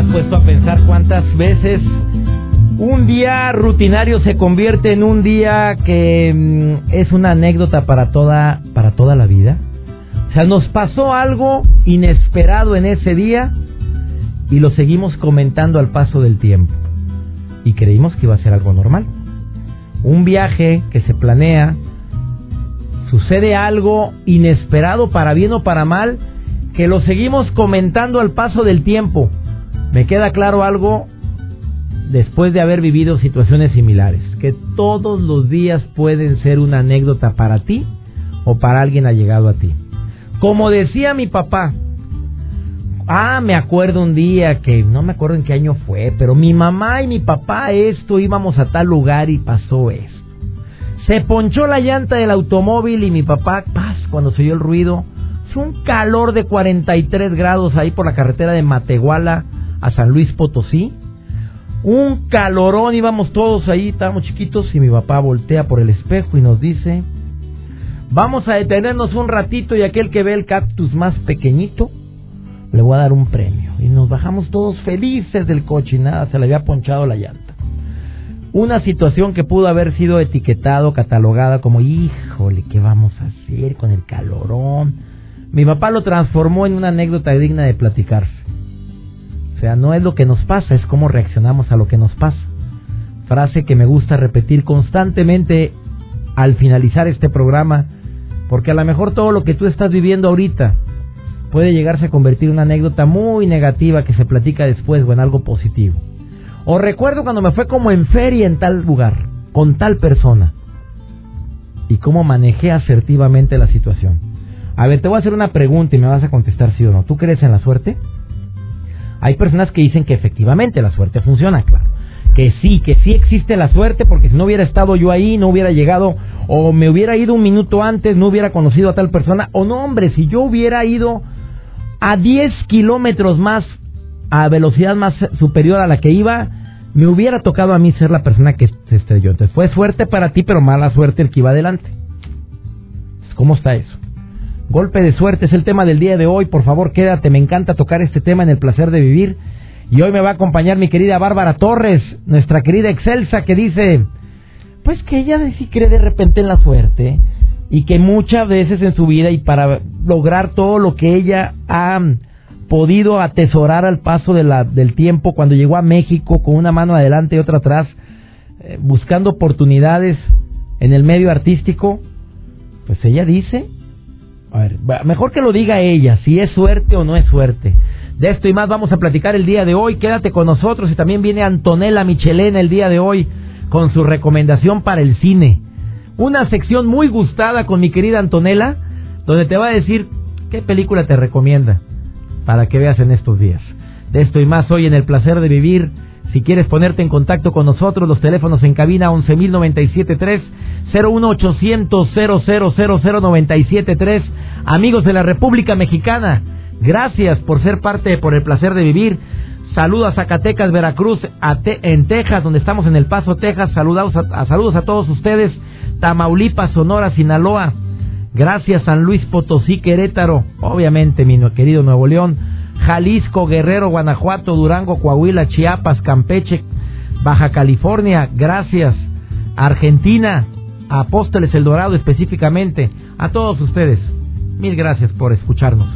Has puesto a pensar cuántas veces un día rutinario se convierte en un día que mm, es una anécdota para toda, para toda la vida? O sea, nos pasó algo inesperado en ese día y lo seguimos comentando al paso del tiempo. Y creímos que iba a ser algo normal. Un viaje que se planea, sucede algo inesperado para bien o para mal, que lo seguimos comentando al paso del tiempo. Me queda claro algo después de haber vivido situaciones similares, que todos los días pueden ser una anécdota para ti o para alguien allegado a ti. Como decía mi papá, ah, me acuerdo un día que no me acuerdo en qué año fue, pero mi mamá y mi papá esto íbamos a tal lugar y pasó esto. Se ponchó la llanta del automóvil y mi papá, paz, cuando se oyó el ruido, fue un calor de 43 grados ahí por la carretera de Matehuala a San Luis Potosí. Un calorón, íbamos todos ahí, estábamos chiquitos y mi papá voltea por el espejo y nos dice, Vamos a detenernos un ratito y aquel que ve el cactus más pequeñito, le voy a dar un premio. Y nos bajamos todos felices del coche y nada, se le había ponchado la llanta. Una situación que pudo haber sido etiquetado, catalogada como, híjole, ¿qué vamos a hacer con el calorón? Mi papá lo transformó en una anécdota digna de platicarse. O sea, no es lo que nos pasa, es cómo reaccionamos a lo que nos pasa. Frase que me gusta repetir constantemente al finalizar este programa porque a lo mejor todo lo que tú estás viviendo ahorita puede llegarse a convertir en una anécdota muy negativa que se platica después o en algo positivo. O recuerdo cuando me fue como en feria en tal lugar, con tal persona, y cómo manejé asertivamente la situación. A ver, te voy a hacer una pregunta y me vas a contestar sí o no. ¿Tú crees en la suerte? Hay personas que dicen que efectivamente la suerte funciona, claro que sí, que sí existe la suerte, porque si no hubiera estado yo ahí, no hubiera llegado, o me hubiera ido un minuto antes, no hubiera conocido a tal persona, o no, hombre, si yo hubiera ido a 10 kilómetros más, a velocidad más superior a la que iba, me hubiera tocado a mí ser la persona que se estrelló. Entonces fue suerte para ti, pero mala suerte el que iba adelante. ¿Cómo está eso? Golpe de suerte es el tema del día de hoy. Por favor, quédate. Me encanta tocar este tema en el placer de vivir. Y hoy me va a acompañar mi querida Bárbara Torres, nuestra querida Excelsa, que dice, pues que ella sí cree de repente en la suerte y que muchas veces en su vida y para lograr todo lo que ella ha podido atesorar al paso de la, del tiempo cuando llegó a México con una mano adelante y otra atrás, eh, buscando oportunidades en el medio artístico, pues ella dice, a ver, mejor que lo diga ella, si es suerte o no es suerte. De esto y más vamos a platicar el día de hoy. Quédate con nosotros y también viene Antonella Michelena el día de hoy con su recomendación para el cine. Una sección muy gustada con mi querida Antonella, donde te va a decir qué película te recomienda para que veas en estos días. De esto y más hoy en el placer de vivir. Si quieres ponerte en contacto con nosotros, los teléfonos en cabina 11.097.3, 01800 tres Amigos de la República Mexicana, Gracias por ser parte por el placer de vivir. Saludos a Zacatecas, Veracruz, en Texas, donde estamos en El Paso, Texas. Saludos a, saludos a todos ustedes. Tamaulipas, Sonora, Sinaloa. Gracias, San Luis Potosí, Querétaro. Obviamente, mi querido Nuevo León. Jalisco, Guerrero, Guanajuato, Durango, Coahuila, Chiapas, Campeche, Baja California. Gracias. Argentina, Apóstoles El Dorado específicamente. A todos ustedes. Mil gracias por escucharnos.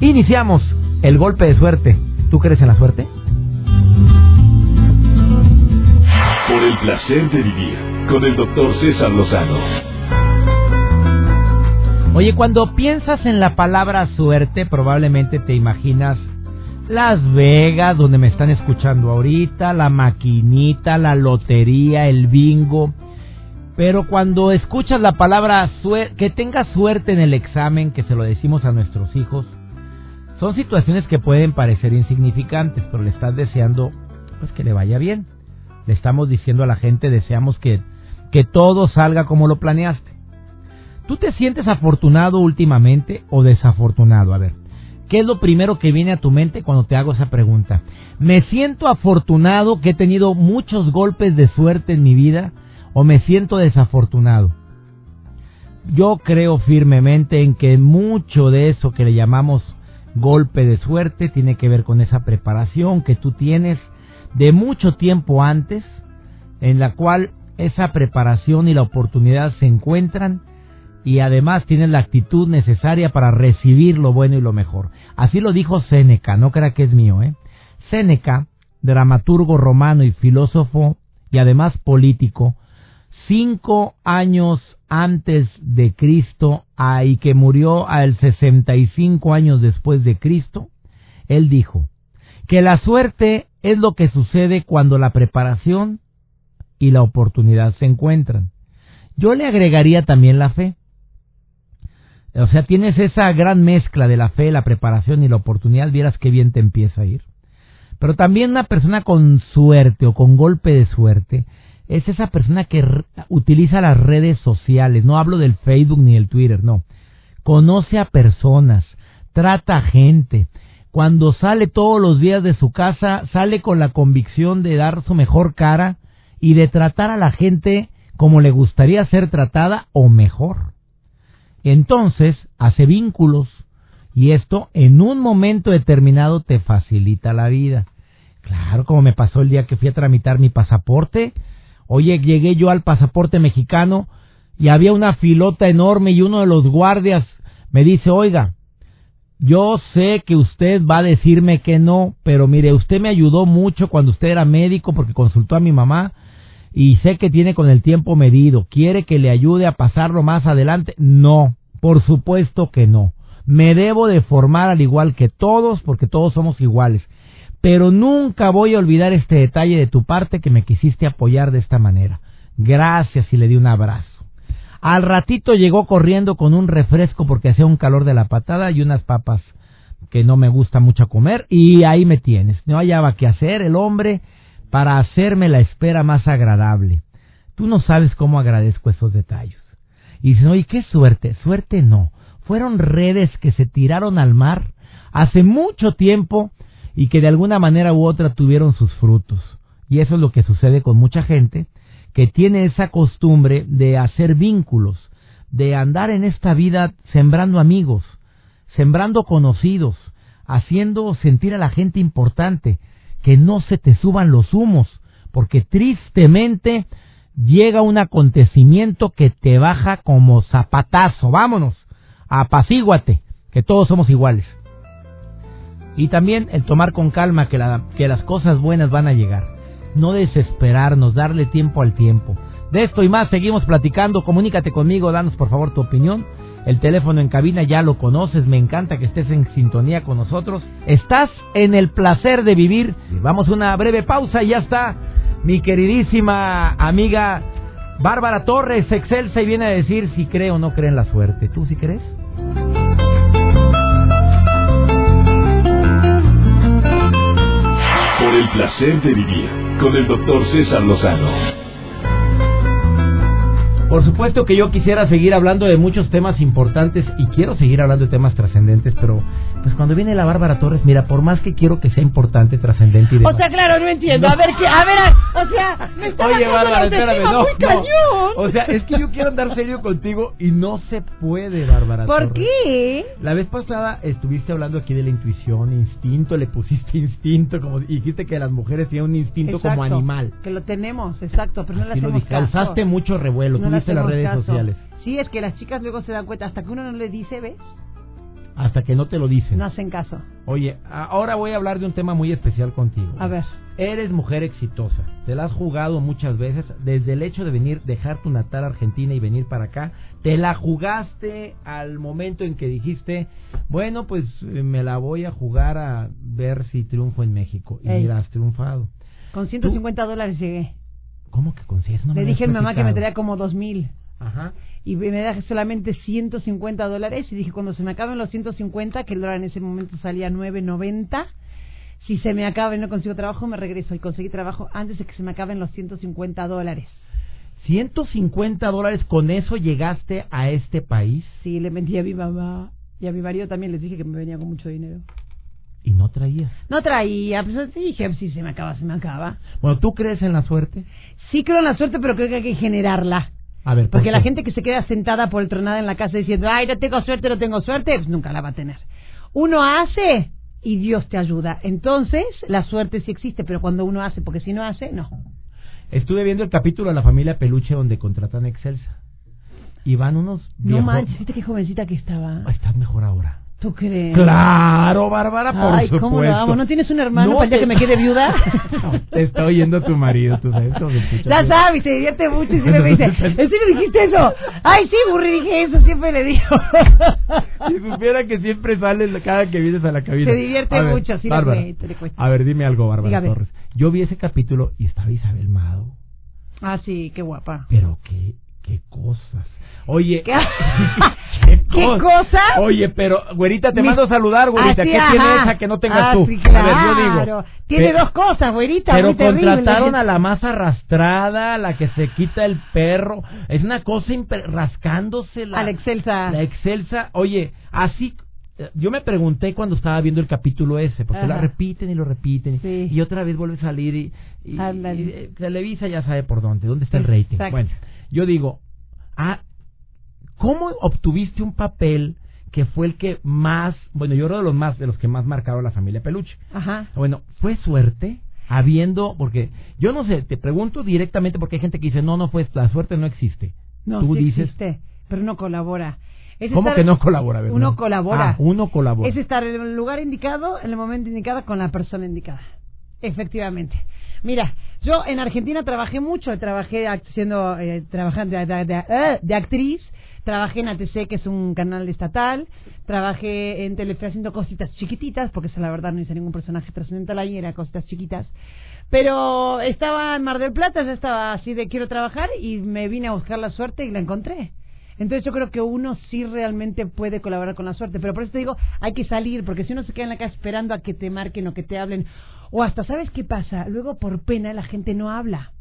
Iniciamos el golpe de suerte. ¿Tú crees en la suerte? Por el placer de vivir con el doctor César Lozano. Oye, cuando piensas en la palabra suerte, probablemente te imaginas Las Vegas, donde me están escuchando ahorita, la maquinita, la lotería, el bingo. Pero cuando escuchas la palabra que tengas suerte en el examen, que se lo decimos a nuestros hijos, Son situaciones que pueden parecer insignificantes, pero le estás deseando pues que le vaya bien. Le estamos diciendo a la gente, deseamos que, que todo salga como lo planeaste. ¿Tú te sientes afortunado últimamente o desafortunado? A ver, ¿qué es lo primero que viene a tu mente cuando te hago esa pregunta? ¿Me siento afortunado que he tenido muchos golpes de suerte en mi vida o me siento desafortunado? Yo creo firmemente en que mucho de eso que le llamamos golpe de suerte tiene que ver con esa preparación que tú tienes de mucho tiempo antes, en la cual esa preparación y la oportunidad se encuentran y además tienes la actitud necesaria para recibir lo bueno y lo mejor. Así lo dijo Séneca, no crea que es mío, ¿eh? Séneca, dramaturgo romano y filósofo y además político, cinco años antes de Cristo y que murió al 65 años después de Cristo, él dijo que la suerte es lo que sucede cuando la preparación y la oportunidad se encuentran. Yo le agregaría también la fe. O sea, tienes esa gran mezcla de la fe, la preparación y la oportunidad, vieras qué bien te empieza a ir. Pero también una persona con suerte o con golpe de suerte es esa persona que utiliza las redes sociales. No hablo del Facebook ni del Twitter, no. Conoce a personas, trata a gente, cuando sale todos los días de su casa, sale con la convicción de dar su mejor cara y de tratar a la gente como le gustaría ser tratada o mejor. Entonces, hace vínculos y esto en un momento determinado te facilita la vida. Claro, como me pasó el día que fui a tramitar mi pasaporte. Oye, llegué yo al pasaporte mexicano y había una filota enorme y uno de los guardias me dice, oiga, yo sé que usted va a decirme que no, pero mire, usted me ayudó mucho cuando usted era médico porque consultó a mi mamá y sé que tiene con el tiempo medido. ¿Quiere que le ayude a pasarlo más adelante? No, por supuesto que no. Me debo de formar al igual que todos porque todos somos iguales. Pero nunca voy a olvidar este detalle de tu parte que me quisiste apoyar de esta manera. Gracias y le di un abrazo. Al ratito llegó corriendo con un refresco porque hacía un calor de la patada y unas papas que no me gusta mucho comer y ahí me tienes. No hallaba qué hacer el hombre para hacerme la espera más agradable. Tú no sabes cómo agradezco esos detalles. Y dicen, oye, qué suerte. Suerte no. Fueron redes que se tiraron al mar hace mucho tiempo y que de alguna manera u otra tuvieron sus frutos. Y eso es lo que sucede con mucha gente que tiene esa costumbre de hacer vínculos, de andar en esta vida sembrando amigos, sembrando conocidos, haciendo sentir a la gente importante, que no se te suban los humos, porque tristemente llega un acontecimiento que te baja como zapatazo. Vámonos, apacíguate, que todos somos iguales. Y también el tomar con calma que, que las cosas buenas van a llegar no desesperarnos, darle tiempo al tiempo. De esto y más seguimos platicando. Comunícate conmigo, danos por favor tu opinión. El teléfono en cabina ya lo conoces, me encanta que estés en sintonía con nosotros. Estás en el placer de vivir. Vamos a una breve pausa y ya está mi queridísima amiga Bárbara Torres, excelsa, y viene a decir si cree o no cree en la suerte. ¿Tú sí crees? El placer de vivir con el doctor César Lozano. Por supuesto que yo quisiera seguir hablando de muchos temas importantes y quiero seguir hablando de temas trascendentes, pero pues cuando viene la Bárbara Torres, mira, por más que quiero que sea importante, trascendente y demás. O sea, claro, no entiendo. A ver, que, a ver, o sea, me está Oye, Bárbara, espérame, no, muy cañón. O sea, es que yo quiero andar serio contigo y no se puede, Bárbara ¿Por qué? La vez pasada estuviste hablando aquí de la intuición, instinto, le pusiste instinto, como dijiste que las mujeres tienen un instinto como animal. Que lo tenemos, exacto, pero no le hacemos lo caso. Causaste mucho revuelo, no tuviste las redes sociales. Sí, es que las chicas luego se dan cuenta, hasta que uno no le dice, ¿ves? hasta que no te lo dicen. No hacen caso. Oye, ahora voy a hablar de un tema muy especial contigo. A ver. Eres mujer exitosa. Te la has jugado muchas veces. Desde el hecho de venir, dejar tu natal Argentina y venir para acá, te la jugaste al momento en que dijiste, bueno, pues eh, me la voy a jugar a ver si triunfo en México. Y mira, has triunfado. Con 150 dólares llegué. ¿Cómo que con 100? Le dije a mi mamá que me traía como dos mil. Ajá. y me da solamente 150 dólares. Y dije cuando se me acaben los 150 que el dólar en ese momento salía 9.90 si se me acaba y no consigo trabajo me regreso. Y conseguí trabajo antes de que se me acaben los 150 dólares. 150 dólares con eso llegaste a este país sí le mentí a mi mamá y a mi marido también. Les dije que me venía con mucho dinero y no traías no traía pues sí, dije si se me acaba se me acaba bueno tú crees en la suerte sí creo en la suerte pero creo que hay que generarla a ver, ¿por Porque la gente que se queda sentada por el tronada en la casa diciendo, ay, no tengo suerte, no tengo suerte, pues nunca la va a tener. Uno hace y Dios te ayuda. Entonces, la suerte sí existe, pero cuando uno hace, porque si no hace, no. Estuve viendo el capítulo de la familia Peluche donde contratan a Excelsa. Y van unos No manches, ¿viste qué jovencita que estaba? Ah, Estás mejor ahora. ¿Tú crees? Claro, Bárbara, por Ay, supuesto. ¿cómo amo? ¿No tienes un hermano No para el día te- que me quede viuda? te está oyendo tu marido, tú sabes. cómo bien. sabes, se divierte mucho y siempre me dice, ¿en serio dijiste eso? Ay, sí, Burri, dije eso, siempre le digo. Si supiera que siempre sales cada que vienes a la cabina. Se divierte ver, mucho, sí le Bárbara, cuesta, le cuesta. A ver, dime algo, Bárbara Dígame. Torres. Yo vi ese capítulo y estaba Isabel Mado. ah, sí, qué guapa. Pero qué, qué cosas. Oye, ¿Qué, ¿Qué cos- cosa? Oye, pero, güerita, te Mi- mando a saludar, güerita. Así, ¿Qué tiene ajá. esa que no tengas Ah, tú? sí, A ver, yo claro. digo. Tiene dos cosas, güerita, Pero muy terrible. contrataron a la más arrastrada, la que se quita el perro. Es una cosa rascándose la, A la excelsa. la excelsa. Oye, así. eh, Yo me pregunté cuando estaba viendo el capítulo ese, porque Ajá. la repiten y lo repiten, Sí. y otra vez vuelve a salir y, y, eh, Televisa ya sabe por dónde, dónde está el rating. Exacto. Bueno, yo digo, ah, ¿cómo obtuviste un papel que fue el que más, bueno, yo creo de los más, de los que más marcaron la familia Peluche? Ajá. Bueno, ¿fue suerte? Habiendo, porque yo no sé, te pregunto directamente porque hay gente que dice, no, no fue, la suerte no existe. No, Tú sí dices, existe, pero no colabora. Es ¿cómo estar- que no colabora? verdad? Uno colabora. Ah, uno colabora. Es estar en el lugar indicado, en el momento indicado, con la persona indicada. Efectivamente. Mira, yo en Argentina trabajé mucho, trabajé siendo, eh, trabajando eh, de actriz, trabajé en ATC, que es un canal estatal, trabajé en Telefe haciendo cositas chiquititas, porque esa la verdad no hice ningún personaje trascendental ahí, era cositas chiquitas. Pero estaba en Mar del Plata, ya estaba así de quiero trabajar y me vine a buscar la suerte y la encontré. Entonces yo creo que uno sí realmente puede colaborar con la suerte, pero por eso te digo, hay que salir, porque si uno se queda en la casa esperando a que te marquen o que te hablen, o hasta, ¿sabes qué pasa? Luego por pena la gente no habla.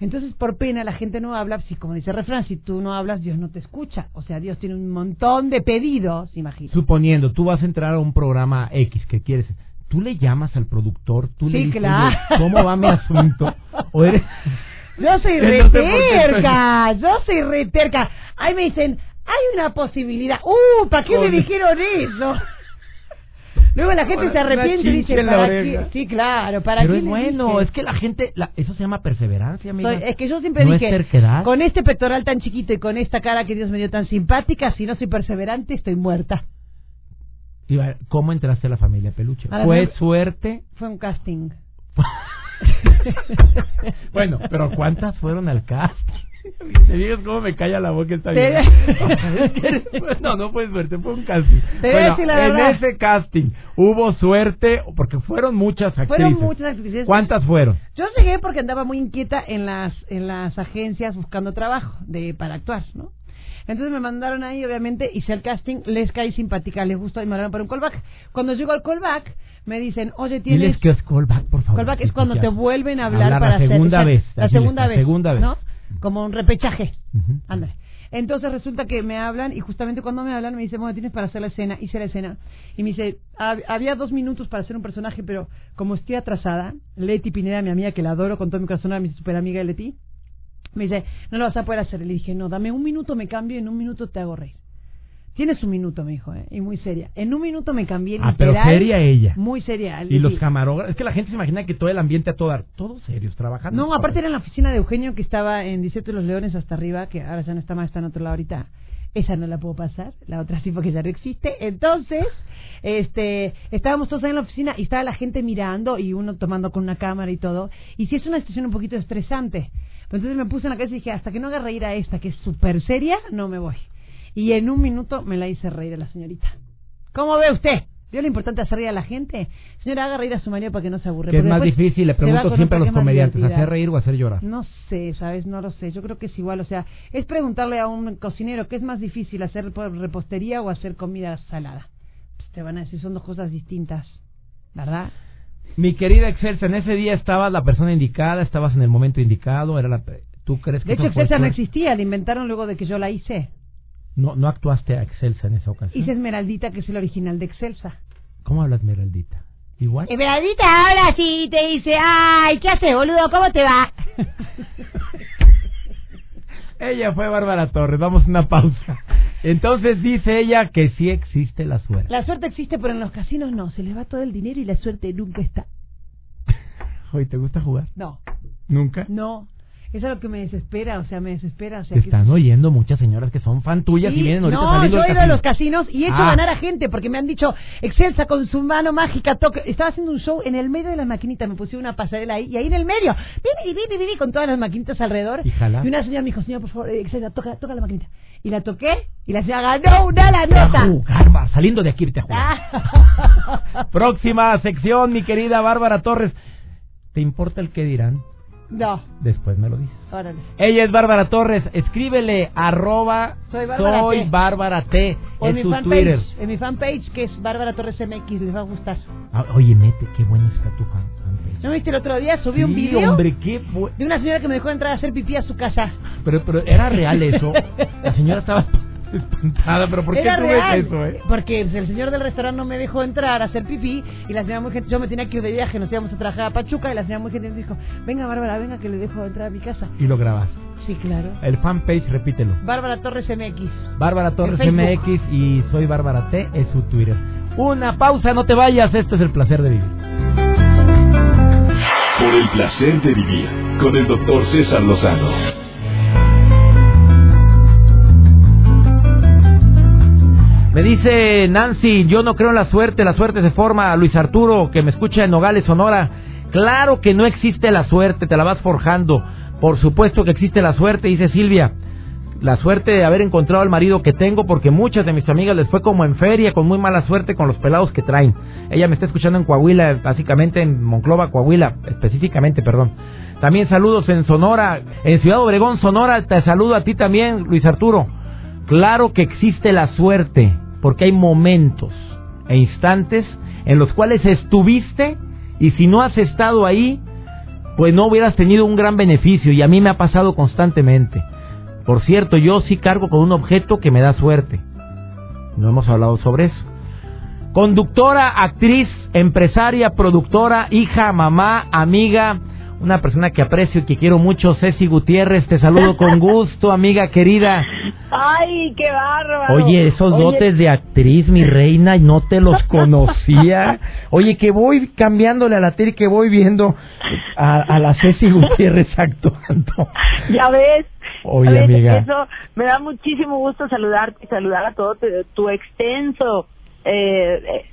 Entonces por pena la gente no habla, si como dice el refrán, si tú no hablas, Dios no te escucha. O sea, Dios tiene un montón de pedidos, imagínate. Suponiendo, tú vas a entrar a un programa X que quieres, tú le llamas al productor, tú le Sí, dices, claro. "Oye, ¿cómo va mi asunto? O eres... Yo soy reterca, yo soy reterca. Ahí me dicen, hay una posibilidad. ¡Uh! ¿Para qué me dijeron eso? Luego la gente se arrepiente y dice, ¿para qué? Sí, claro, ¿para Pero qué es le bueno, dije? es que la gente, la- eso se llama perseverancia, amiga. Soy- es que yo siempre no dije, es con este pectoral tan chiquito y con esta cara que Dios me dio tan simpática, si no soy perseverante, estoy muerta. Y, ¿Cómo entraste a la familia Peluche? La ¿Fue suerte? Fue un casting. bueno, pero ¿cuántas fueron al casting? Te digas cómo me calla la boca esta vida. no, no fue suerte, fue un casting. Bueno, la en ese casting hubo suerte porque fueron muchas actrices. Fueron muchas actrices. ¿Cuántas fueron? Yo llegué porque andaba muy inquieta en las en las agencias buscando trabajo de para actuar, ¿no? Entonces me mandaron ahí, obviamente, hice el casting, les caí simpática, les gustó y me mandaron para un callback. Cuando llego al callback, me dicen, oye, tienes... Diles que es callback, por favor. Callback es cuando te vuelven a hablar, Hablar para la segunda hacer... vez. La así segunda la vez. segunda vez. ¿No? Como un repechaje. Ándale. Entonces resulta que me hablan y justamente cuando me hablan me dicen, bueno, tienes para hacer la escena. Hice la escena. Y me dice, "Hab- había dos minutos para hacer un personaje, pero como estoy atrasada, Leti Pineda, mi amiga, que la adoro con todo mi corazón, era mi super amiga Leti, me dice, no lo vas a poder hacer. Y le dije, no, dame un minuto, me cambio y en un minuto te hago reír. Tienes un minuto, me dijo, ¿eh? y muy seria. En un minuto me cambié Ah, pero literal, seria ella. Muy seria. Y los camarógrafos. Es que la gente se imagina que todo el ambiente a todo dar. Todos serios, trabajando. No, aparte era en la oficina de Eugenio que estaba en 17 de los Leones hasta arriba, que ahora ya no está más, está en otro lado ahorita. Esa no la puedo pasar, la otra sí porque ya no existe. Entonces, este, estábamos todos ahí en la oficina y estaba la gente mirando y uno tomando con una cámara y todo. Y sí es una situación un poquito estresante. Pero entonces me puse en la cabeza y dije, hasta que no haga reír a esta, que es súper seria, no me voy. Y en un minuto me la hice reír a la señorita. ¿Cómo ve usted? ¿Vio lo importante hacer reír a la gente? Señora, haga reír a su marido para que no se aburre. ¿Qué es más difícil? Le pregunto siempre a los que comediantes. ¿hacer reír o hacer llorar? No sé, ¿sabes? No lo sé. Yo creo que es igual. O sea, es preguntarle a un cocinero qué es más difícil, hacer po- repostería o hacer comida salada. Pues te van a decir, son dos cosas distintas, ¿verdad? Mi querida Excelsa, en ese día estabas la persona indicada, estabas en el momento indicado, era la... ¿Tú crees que De hecho, Excelsa no existía, la inventaron luego de que yo la hice. No, no actuaste a Excelsa en esa ocasión. Hice Esmeraldita, que es el original de Excelsa. ¿Cómo hablas, Meraldita? ¿Igual? Esmeraldita ahora sí te dice, ay, ¿qué haces, boludo? ¿Cómo te va? Ella fue Bárbara Torres, vamos a una pausa. Entonces dice ella que sí existe la suerte. La suerte existe, pero en los casinos no. Se les va todo el dinero y la suerte nunca está. Oye, ¿te gusta jugar? No, ¿Nunca? no. Eso es lo que me desespera, o sea, me desespera. O sea, Te que- están oyendo muchas señoras que son fan tuyas Sí, y vienen ahorita no, yo he ido a los casinos y he hecho Ah. ganar a gente porque me han dicho, Excelsa con su mano mágica toque. Estaba haciendo un show en el medio de las maquinitas, me pusieron una pasarela ahí y ahí en el medio, vivi, vivi, vivi, con todas las maquinitas alrededor. Y jala. una señora me dijo, señor, por favor, eh, Excelsa, toca, toca la maquinita. Y la toqué y la señora ganó una la Te a nota. jugar, va, saliendo de aquí a jugar. Ah. Próxima sección, mi querida Bárbara Torres. ¿Te importa el qué dirán? No, Después me lo dices. órale. Ella es Bárbara Torres. Escríbele arroba Soy Bárbara soy T. Bárbara T. O en mi su fanpage, Twitter. en mi fanpage que es Bárbara Torres MX, les va a gustar. Ah, oye, mete, qué bueno está tu fan- fanpage. ¿No viste el otro día? Subí un Sí, video hombre, qué de una señora que me dejó entrar a hacer pipí a su casa. Pero, pero era real eso. La señora estaba espantada, pero ¿por qué Era tú real, ves eso, eh? Porque el señor del restaurante no me dejó entrar a hacer pipí y la señora muy gente, yo me tenía que ir de viaje, nos íbamos a trabajar a Pachuca y la señora muy gente dijo, venga Bárbara, venga que le dejo entrar a mi casa. Y lo grabas. Sí, claro. El fanpage, repítelo. Bárbara Torres MX. Bárbara Torres. MX y soy Bárbara T, es su Twitter. Una pausa, no te vayas, esto es el placer de vivir. Por el placer de vivir con el doctor César Lozano. Me dice Nancy, yo no creo en la suerte, la suerte se forma. Luis Arturo, que me escucha en Nogales, Sonora. Claro que no existe la suerte, te la vas forjando. Por supuesto que existe la suerte, dice Silvia. La suerte de haber encontrado al marido que tengo, porque muchas de mis amigas les fue como en feria, con muy mala suerte con los pelados que traen. Ella me está escuchando en Coahuila, básicamente en Monclova, Coahuila, específicamente, perdón. También saludos en Sonora, en Ciudad Obregón, Sonora, te saludo a ti también, Luis Arturo. Claro que existe la suerte, porque hay momentos e instantes en los cuales estuviste y si no has estado ahí, pues no hubieras tenido un gran beneficio y a mí me ha pasado constantemente. Por cierto, yo sí cargo con un objeto que me da suerte. No hemos hablado sobre eso. Conductora, actriz, empresaria, productora, hija, mamá, amiga, una persona que aprecio y que quiero mucho, Ceci Gutiérrez, te saludo con gusto, amiga querida. Ay, qué bárbaro. Oye, esos Oye, dotes de actriz, mi reina, y no te los conocía. Oye, que voy cambiándole a la tele, que voy viendo a, a la Ceci Gutiérrez actuando. Ya ves. Oye, ves, amiga. Eso me da muchísimo gusto saludarte y saludar a todo tu, tu extenso eh, eh,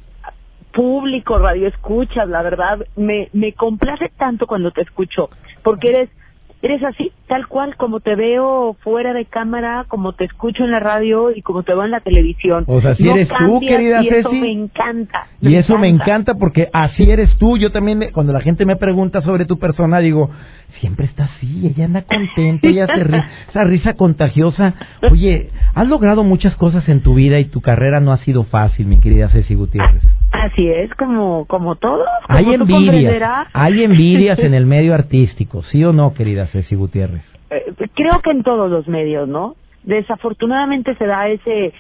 público, radio escuchas, la verdad. Me, me complace tanto cuando te escucho, porque eres eres así, tal cual, como te veo fuera de cámara, como te escucho en la radio y como te veo en la televisión. O sea, así No eres tú, querida y Eso me encanta. Y eso me encanta porque así eres tú. Yo también, me- cuando la gente me pregunta sobre tu persona, digo, siempre está así, ella anda contenta, ella se ríe, esa risa contagiosa. Oye, has logrado muchas cosas en tu vida y tu carrera no ha sido fácil, mi querida Ceci Gutiérrez. Así es, como, como todos. como Hay envidias, hay envidias en el medio artístico, ¿sí o no, querida Ceci Gutiérrez? Eh, creo que en todos los medios, ¿no? Desafortunadamente se da ese,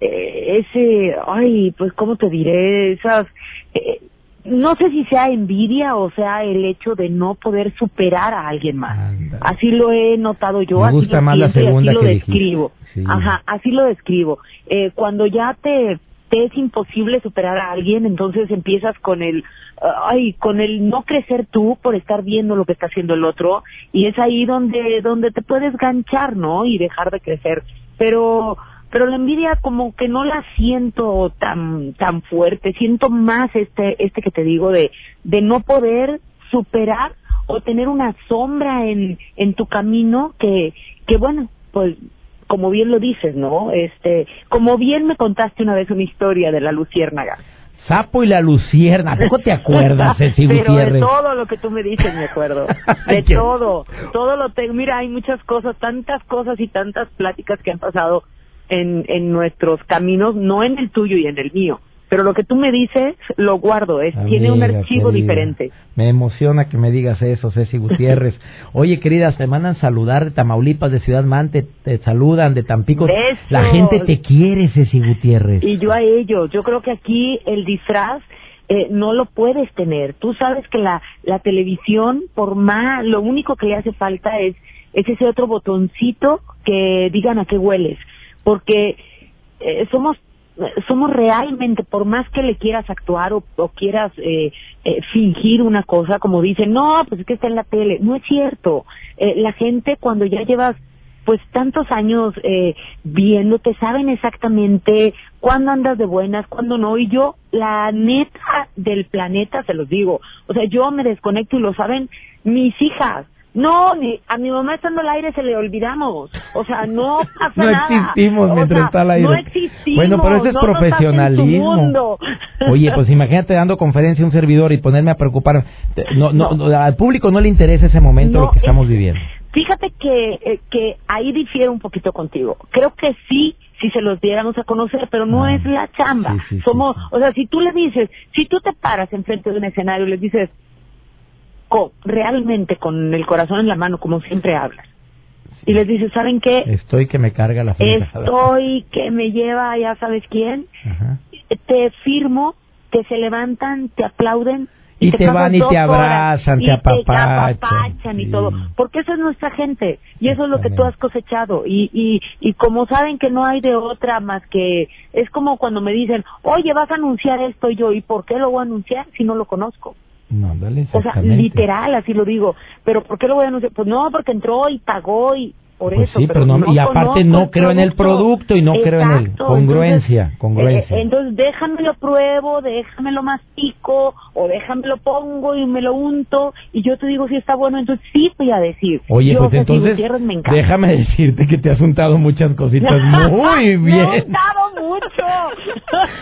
eh, ese, ay, pues, ¿cómo te diré? Esas, eh, no sé si sea envidia o sea el hecho de no poder superar a alguien más. Así lo he notado yo, Me así gusta lo más la segunda así lo que dijiste. describo. Sí. Ajá, así lo describo. Eh, cuando ya te, te es imposible superar a alguien, entonces empiezas con el, ay, con el no crecer tú por estar viendo lo que está haciendo el otro y es ahí donde, donde te puedes ganchar, ¿no? Y dejar de crecer. Pero, pero la envidia como que no la siento tan, tan fuerte. Siento más este, este que te digo de, de no poder superar o tener una sombra en, en tu camino que, que bueno, pues como bien lo dices, ¿no? Este, como bien me contaste una vez una historia de la luciérnaga. Sapo y la lucierna. ¿A poco te acuerdas, Ceci Pero Gutiérrez? de todo lo que tú me dices me acuerdo. De todo. Todo lo tengo. Mira, hay muchas cosas, tantas cosas y tantas pláticas que han pasado en, en nuestros caminos, no en el tuyo y en el mío. Pero lo que tú me dices, lo guardo. Es, tiene un archivo querida, diferente. Me emociona que me digas eso, Ceci Gutiérrez. Oye, queridas, te mandan saludar de Tamaulipas, de Ciudad Mante, te saludan de Tampico. Besos. La gente te quiere, Ceci Gutiérrez. Y yo a ellos. Yo creo que aquí el disfraz eh, no lo puedes tener. Tú sabes que la, la televisión, por más, lo único que le hace falta es, es ese otro botoncito que digan a qué hueles. Porque eh, somos somos realmente, por más que le quieras actuar o, quieras eh, eh, fingir una cosa, como dicen, no, pues es que está en la tele. No es cierto. Eh, la gente cuando ya llevas pues tantos años eh, viéndote, saben exactamente cuándo andas de buenas, cuándo no. Y yo, la neta del planeta, se los digo. O sea, yo me desconecto y lo saben mis hijas. No, ni a mi mamá estando al aire se le olvidamos. O sea, no pasa No nada. existimos O mientras sea, está al aire. No existimos. Bueno, pero eso es no profesionalismo. mundo. Oye, pues imagínate dando conferencia a un servidor y ponerme a preocupar. No, no, No. al público no le interesa ese momento lo que estamos es- viviendo. Fíjate que, eh, que ahí difiere un poquito contigo. Creo que sí, si se los diéramos a conocer, pero no Ah, es la chamba. sí, Somos, sí. o sea, si tú le dices, si tú te paras enfrente de un escenario y les dices, co- realmente con el corazón en la mano, como siempre hablas, y les dices, ¿saben qué? Estoy que me carga la fregada. Estoy que me lleva ya sabes quién, Ajá. te firmo, que se levantan, te aplauden. Y te van y te horas abrazan, y te apapachan, apapachan y todo. Porque eso es nuestra gente y eso es lo que tú has cosechado. Y, y, y como saben que no hay de otra más que. Es como cuando me dicen, oye, vas a anunciar esto y yo, ¿y por qué lo voy a anunciar si no lo conozco? No, dale O sea, literal, así lo digo. ¿Pero por qué lo voy a anunciar? Pues no, porque entró y pagó y por Pues eso. sí, pero no- y aparte no creo en el producto y no creo en el- congruencia, entonces, congruencia. eh, entonces déjamelo pruebo, déjamelo mastico o déjamelo pongo y me lo unto y yo te digo si está bueno, entonces sí voy a decir. Oye, Yo, pues entonces, me déjame decirte que te has untado muchas cositas muy Me he bien. untado mucho.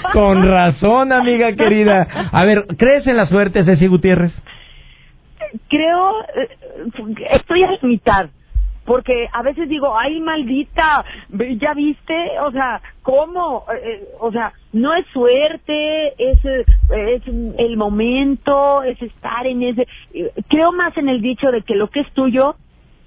Con razón, amiga querida. A ver, ¿crees en la suerte, Ceci Gutiérrez? creo, eh, estoy a la mitad. Porque a veces digo, ay, maldita, ya viste, o sea, ¿cómo? Eh, eh, o sea, no es suerte, es, eh, es el momento, es estar en ese... Creo más en el dicho de que lo que es tuyo,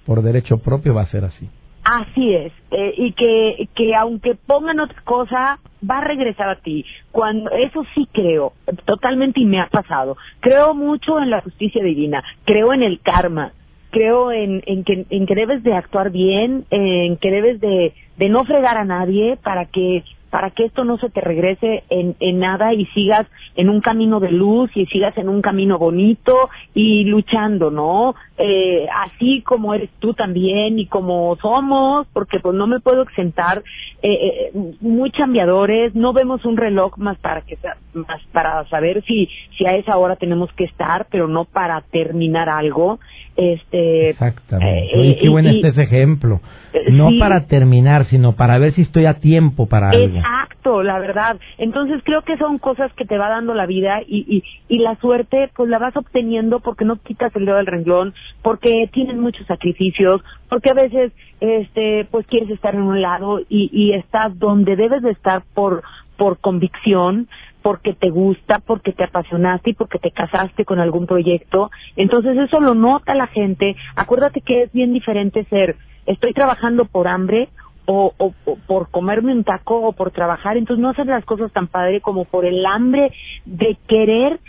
Por derecho propio va a ser así. Así es, eh, y que, que aunque pongan otra cosa, va a regresar a ti. Cuando Eso sí creo, totalmente y me ha pasado. Creo mucho en la justicia divina, creo en el karma, creo en, en, que, en que debes de actuar bien, en que debes de, de no fregar a nadie para que para que esto no se te regrese en, en nada y sigas en un camino de luz y sigas en un camino bonito y luchando, ¿no? Eh, así como eres tú también y como somos, porque pues no me puedo exentar, eh, eh, muy chambeadores, no vemos un reloj más para que más para saber si si a esa hora tenemos que estar, pero no para terminar algo, este Exactamente. eh, Oye, qué bueno este es ejemplo. Eh, No sí. para terminar, sino para ver si estoy a tiempo para algo. Exacto, la verdad. Entonces creo que son cosas que te va dando la vida y, y, y la suerte pues la vas obteniendo porque no quitas el dedo del renglón, porque tienes muchos sacrificios, porque a veces este pues quieres estar en un lado y, y estás donde debes de estar por por convicción, porque te gusta, porque te apasionaste y porque te casaste con algún proyecto. Entonces eso lo nota la gente. Acuérdate que es bien diferente ser estoy trabajando por hambre o, o, por comerme un taco o por trabajar, entonces no hacer las cosas tan padre como por el hambre de querer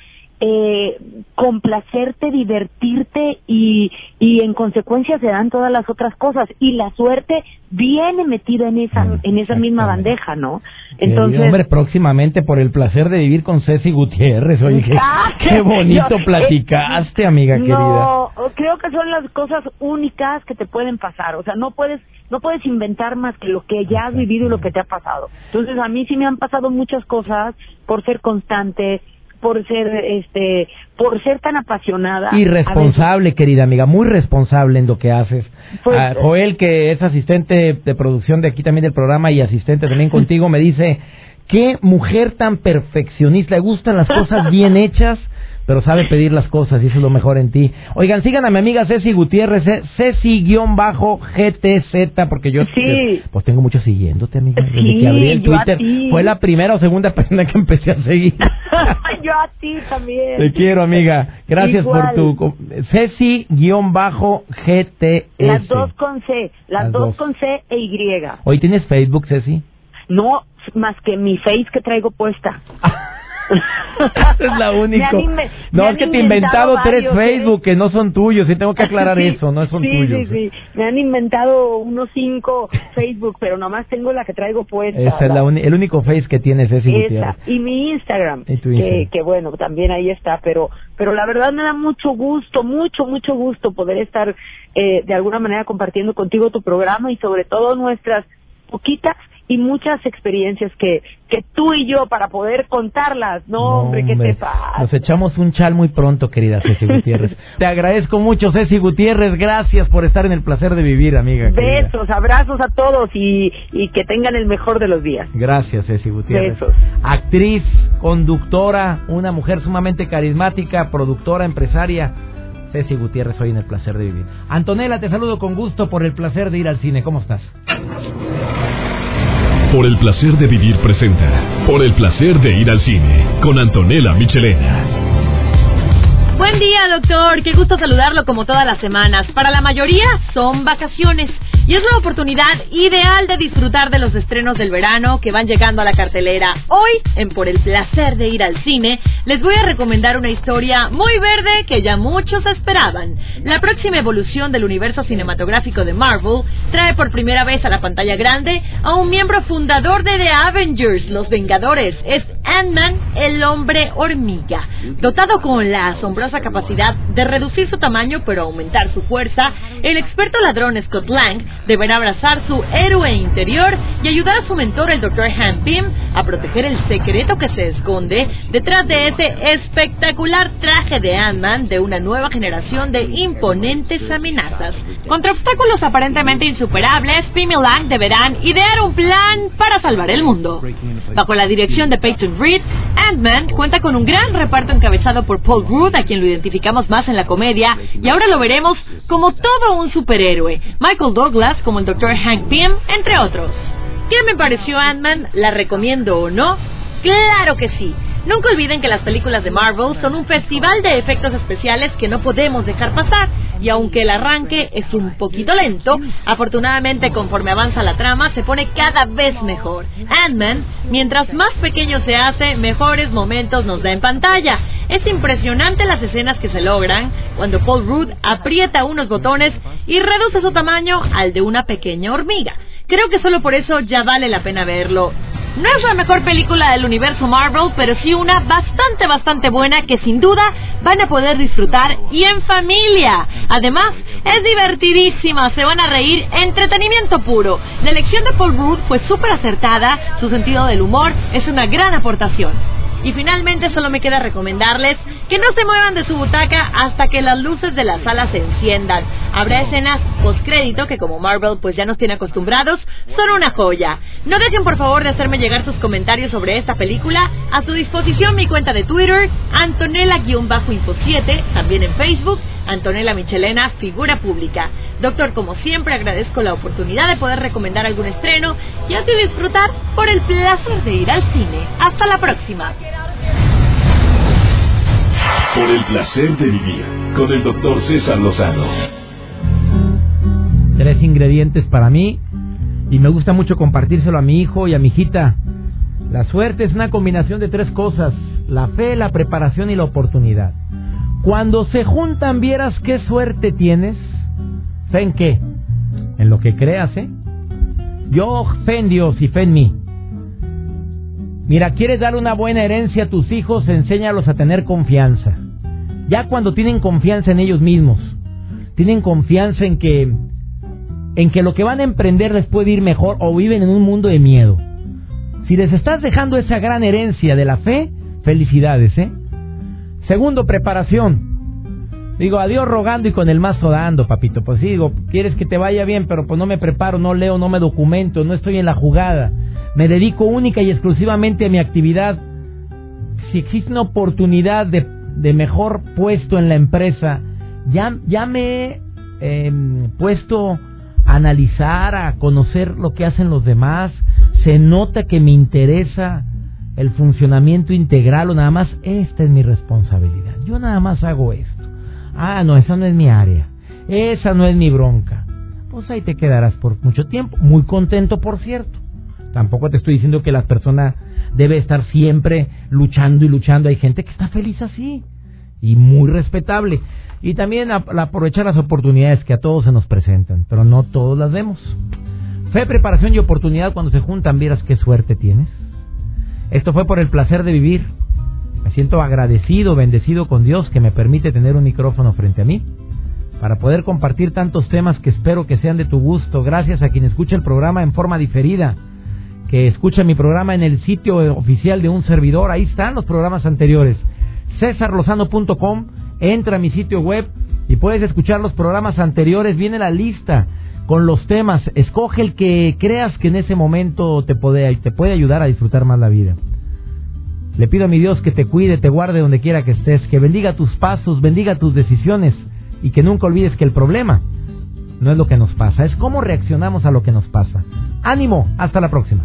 eh, complacerte, divertirte y, y en consecuencia se dan todas las otras cosas y la suerte viene metida en esa Mm, en esa misma bandeja, ¿no? Entonces, hombre, próximamente por el placer de vivir con Ceci Gutiérrez. Oye, qué, Ah, qué bonito yo- platicaste, amiga querida. No, creo que son las cosas únicas que te pueden pasar. O sea, no puedes, no puedes inventar más que lo que ya has vivido y lo que te ha pasado. Entonces, a mí sí me han pasado muchas cosas por ser constante, por ser, este, por ser tan apasionada. Y A responsable, querida amiga, muy responsable en lo que haces. Pues, Ah, Joel, que es asistente de producción de aquí también del programa y asistente también contigo, me dice, Qué mujer tan perfeccionista. Le gustan las cosas bien hechas, pero sabe pedir las cosas y eso es lo mejor en ti. Oigan, sigan a mi amiga Ceci Gutiérrez, eh, Ceci-GTZ, porque yo Sí. pues tengo mucho siguiéndote, amiga. Desde Sí, que abrí el Twitter. Fue la primera o segunda persona que empecé a seguir. Yo a ti también. Te quiero, amiga. Gracias Igual. por tu... Ceci-GTS. Las dos con C, las, Las dos, dos. con C e Y. Hoy tienes Facebook, Ceci. No más que mi face que traigo puesta. es la única. No, es que te he inventado tres varios, Facebook que no son tuyos y tengo que aclarar Sí, eso, no son sí, tuyos. Sí, sí, Me han inventado unos cinco Facebook, pero nomás tengo la que traigo puesta. Es la el único Face que tiene Ceci Esa. Y mi Instagram, Y que, Instagram. que bueno, también ahí está, pero pero la verdad me da mucho gusto, mucho, mucho gusto poder estar eh, de alguna manera compartiendo contigo tu programa y sobre todo nuestras poquitas y muchas experiencias que, que tú y yo para poder contarlas, no, hombre, ¿qué te pasa? Nos echamos un chal muy pronto, querida Ceci Gutiérrez. te agradezco mucho, Ceci Gutiérrez. Gracias por estar en el placer de vivir, amiga. querida. Besos, abrazos a todos y, y que tengan el mejor de los días. Gracias, Ceci Gutiérrez. Besos. Actriz, conductora, una mujer sumamente carismática, productora, empresaria. Ceci Gutiérrez, hoy en el placer de vivir. Antonella, te saludo con gusto por el placer de ir al cine. ¿Cómo estás? Por el placer de vivir presenta. Por el placer de ir al cine. Con Antonella Michelena. Buen día, doctor. Qué gusto saludarlo como todas las semanas. Para la mayoría son vacaciones y es una oportunidad ideal de disfrutar de los estrenos del verano que van llegando a la cartelera. Hoy, en Por el placer de ir al cine, les voy a recomendar una historia muy verde que ya muchos esperaban. La próxima evolución del universo cinematográfico de Marvel trae por primera vez a la pantalla grande a un miembro fundador de The Avengers, los Vengadores. Es Ant-Man, el hombre hormiga. Dotado con la asombrosa capacidad de reducir su tamaño pero aumentar su fuerza, el experto ladrón Scott Lang deberá abrazar su héroe interior y ayudar a su mentor, el Dr. Han Pym, a proteger el secreto que se esconde detrás de ese espectacular traje de Ant-Man de una nueva generación de imponentes amenazas. Contra obstáculos aparentemente insuperables, Pym y Lang deberán idear un plan para salvar el mundo. Bajo la dirección de Peyton Reed, Ant-Man cuenta con un gran reparto encabezado por Paul Rudd, a quien lo identificamos más en la comedia, y ahora lo veremos como todo un superhéroe. Michael Douglas como el Dr. Hank Pym, entre otros. ¿Qué me pareció Ant-Man? ¿La recomiendo o no? Claro que sí. Nunca olviden que las películas de Marvel son un festival de efectos especiales que no podemos dejar pasar. Y aunque el arranque es un poquito lento, afortunadamente conforme avanza la trama se pone cada vez mejor. Ant-Man, mientras más pequeño se hace, mejores momentos nos da en pantalla. Es impresionante las escenas que se logran cuando Paul Rudd aprieta unos botones y reduce su tamaño al de una pequeña hormiga. Creo que solo por eso ya vale la pena verlo. No es la mejor película del universo Marvel, pero sí una bastante, bastante buena que sin duda van a poder disfrutar y en familia. Además, es divertidísima, se van a reír, entretenimiento puro. La elección de Paul Rudd fue súper acertada, su sentido del humor es una gran aportación. Y finalmente solo me queda recomendarles que no se muevan de su butaca hasta que las luces de la sala se enciendan. Habrá escenas postcrédito que como Marvel pues ya nos tiene acostumbrados, son una joya. No dejen por favor de hacerme llegar sus comentarios sobre esta película. A su disposición mi cuenta de Twitter, Antonella-Info7, también en Facebook, Antonella Michelena, figura pública. Doctor, como siempre agradezco la oportunidad de poder recomendar algún estreno y así disfrutar por el placer de ir al cine. Hasta la próxima. Por el placer de vivir. Con el doctor César Lozano. Tres ingredientes para mí y me gusta mucho compartírselo a mi hijo y a mi hijita. La suerte es una combinación de tres cosas, la fe, la preparación y la oportunidad. Cuando se juntan vieras qué suerte tienes. ¿Fe en qué? En lo que creas, ¿eh? Yo fe en Dios y fe en mí. Mira, quieres dar una buena herencia a tus hijos, enséñalos a tener confianza. Ya cuando tienen confianza en ellos mismos, tienen confianza en que en que lo que van a emprender les puede ir mejor o viven en un mundo de miedo. Si les estás dejando esa gran herencia de la fe, felicidades, ¿eh? Segundo, preparación. Digo, adiós rogando y con el mazo dando, papito. Pues sí, digo, quieres que te vaya bien, pero pues no me preparo, no leo, no me documento, no estoy en la jugada. Me dedico única y exclusivamente a mi actividad. Si existe una oportunidad de, de mejor puesto en la empresa, ya, ya me he em, puesto a analizar, a conocer lo que hacen los demás. Se nota que me interesa el funcionamiento integral o nada más, esta es mi responsabilidad. Yo nada más hago esto. Ah, no, esa no es mi área. Esa no es mi bronca. Pues ahí te quedarás por mucho tiempo. Muy contento, por cierto. Tampoco te estoy diciendo que la persona debe estar siempre luchando y luchando. Hay gente que está feliz así y muy respetable. Y también aprovechar las oportunidades que a todos se nos presentan, pero no todos las vemos. Fe, preparación y oportunidad cuando se juntan, vieras qué suerte tienes. Esto fue por el placer de vivir. Me siento agradecido, bendecido con Dios que me permite tener un micrófono frente a mí para poder compartir tantos temas que espero que sean de tu gusto. Gracias a quien escucha el programa en forma diferida, que escucha mi programa en el sitio oficial de un servidor. Ahí están los programas anteriores. cesarlozano.com, entra a mi sitio web y puedes escuchar los programas anteriores. Viene la lista con los temas. Escoge el que creas que en ese momento te puede, te puede ayudar a disfrutar más la vida. Le pido a mi Dios que te cuide, te guarde donde quiera que estés, que bendiga tus pasos, bendiga tus decisiones y que nunca olvides que el problema no es lo que nos pasa, es cómo reaccionamos a lo que nos pasa. Ánimo, hasta la próxima.